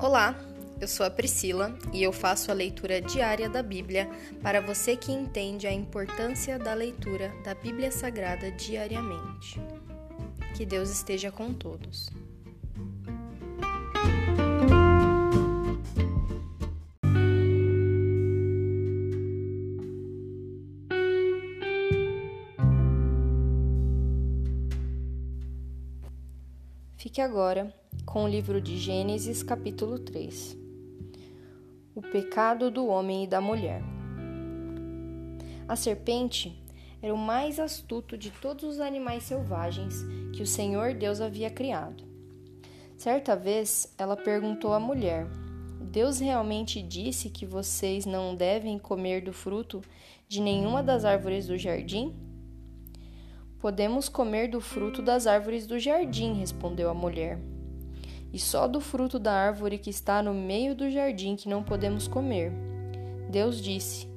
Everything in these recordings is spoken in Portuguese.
Olá, eu sou a Priscila e eu faço a leitura diária da Bíblia para você que entende a importância da leitura da Bíblia Sagrada diariamente. Que Deus esteja com todos. Fique agora com o livro de Gênesis, capítulo 3. O pecado do homem e da mulher. A serpente era o mais astuto de todos os animais selvagens que o Senhor Deus havia criado. Certa vez, ela perguntou à mulher: Deus realmente disse que vocês não devem comer do fruto de nenhuma das árvores do jardim? Podemos comer do fruto das árvores do jardim, respondeu a mulher e só do fruto da árvore que está no meio do jardim que não podemos comer. Deus disse: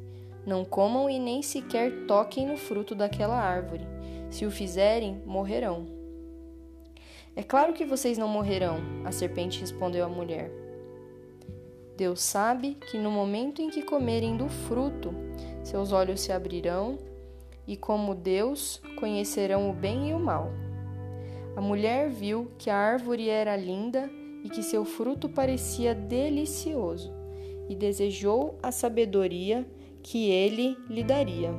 Não comam e nem sequer toquem no fruto daquela árvore. Se o fizerem, morrerão. É claro que vocês não morrerão, a serpente respondeu à mulher. Deus sabe que no momento em que comerem do fruto, seus olhos se abrirão e, como Deus, conhecerão o bem e o mal. A mulher viu que a árvore era linda e que seu fruto parecia delicioso, e desejou a sabedoria que ele lhe daria.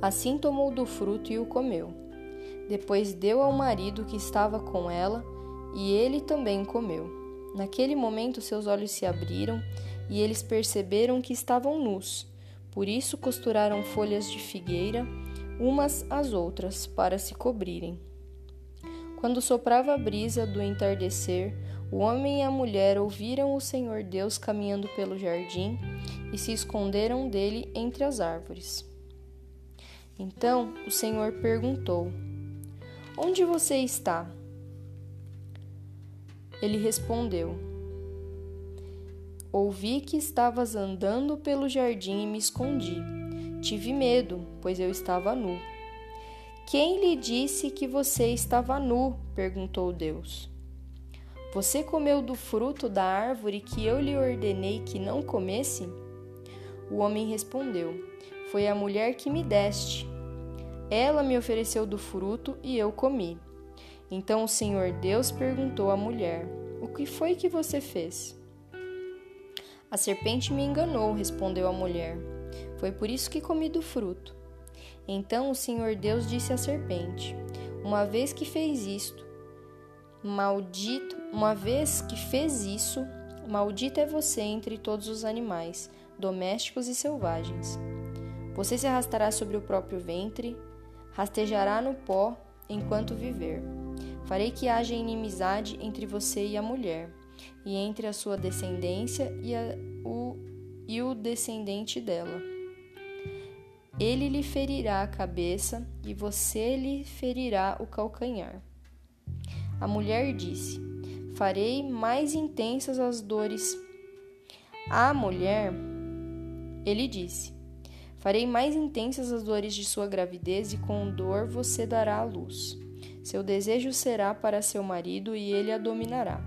Assim tomou do fruto e o comeu. Depois deu ao marido que estava com ela, e ele também comeu. Naquele momento seus olhos se abriram e eles perceberam que estavam nus. Por isso costuraram folhas de figueira umas às outras para se cobrirem. Quando soprava a brisa do entardecer, o homem e a mulher ouviram o Senhor Deus caminhando pelo jardim e se esconderam dele entre as árvores. Então o Senhor perguntou: Onde você está? Ele respondeu: Ouvi que estavas andando pelo jardim e me escondi. Tive medo, pois eu estava nu. Quem lhe disse que você estava nu? perguntou Deus. Você comeu do fruto da árvore que eu lhe ordenei que não comesse? O homem respondeu: Foi a mulher que me deste. Ela me ofereceu do fruto e eu comi. Então o Senhor Deus perguntou à mulher: O que foi que você fez? A serpente me enganou, respondeu a mulher. Foi por isso que comi do fruto. Então o Senhor Deus disse à serpente: Uma vez que fez isto, maldito, uma vez que fez isso, maldito é você entre todos os animais, domésticos e selvagens. Você se arrastará sobre o próprio ventre, rastejará no pó enquanto viver. Farei que haja inimizade entre você e a mulher, e entre a sua descendência e, a, o, e o descendente dela ele lhe ferirá a cabeça e você lhe ferirá o calcanhar. A mulher disse: Farei mais intensas as dores. A mulher, ele disse: Farei mais intensas as dores de sua gravidez e com dor você dará à luz. Seu desejo será para seu marido e ele a dominará.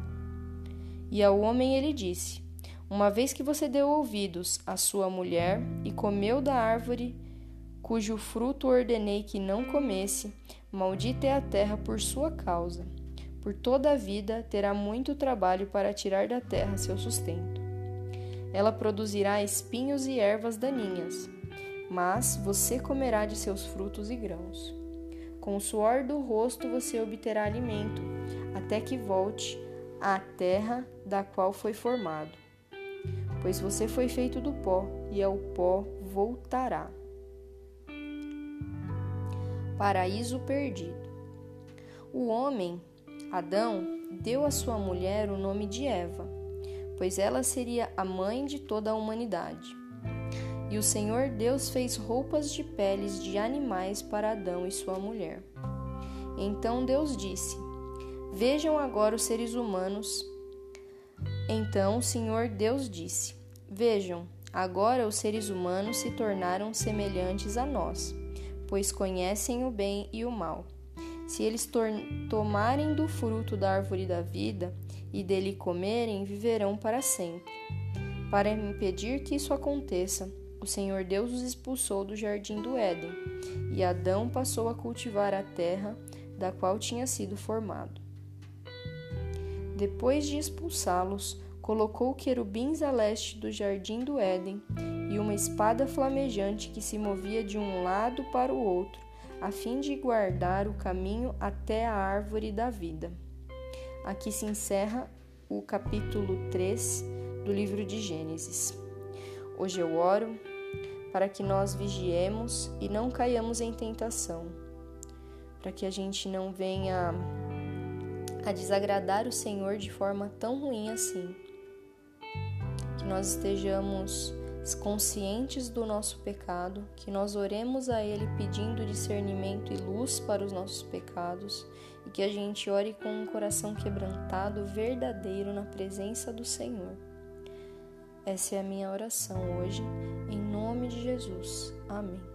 E ao homem ele disse: Uma vez que você deu ouvidos à sua mulher e comeu da árvore cujo fruto ordenei que não comesse, maldita é a terra por sua causa. Por toda a vida terá muito trabalho para tirar da terra seu sustento. Ela produzirá espinhos e ervas daninhas, mas você comerá de seus frutos e grãos. Com o suor do rosto você obterá alimento, até que volte à terra da qual foi formado. Pois você foi feito do pó, e ao pó voltará. Paraíso Perdido. O homem, Adão, deu à sua mulher o nome de Eva, pois ela seria a mãe de toda a humanidade. E o Senhor Deus fez roupas de peles de animais para Adão e sua mulher. Então Deus disse: Vejam agora os seres humanos. Então o Senhor Deus disse: Vejam, agora os seres humanos se tornaram semelhantes a nós pois conhecem o bem e o mal. Se eles tomarem do fruto da árvore da vida e dele comerem, viverão para sempre. Para impedir que isso aconteça, o Senhor Deus os expulsou do jardim do Éden, e Adão passou a cultivar a terra da qual tinha sido formado. Depois de expulsá-los, colocou querubins a leste do jardim do Éden e uma espada flamejante que se movia de um lado para o outro, a fim de guardar o caminho até a árvore da vida. Aqui se encerra o capítulo 3 do livro de Gênesis. Hoje eu oro para que nós vigiemos e não caiamos em tentação, para que a gente não venha a desagradar o Senhor de forma tão ruim assim. Que nós estejamos conscientes do nosso pecado, que nós oremos a Ele pedindo discernimento e luz para os nossos pecados e que a gente ore com um coração quebrantado, verdadeiro na presença do Senhor. Essa é a minha oração hoje, em nome de Jesus. Amém.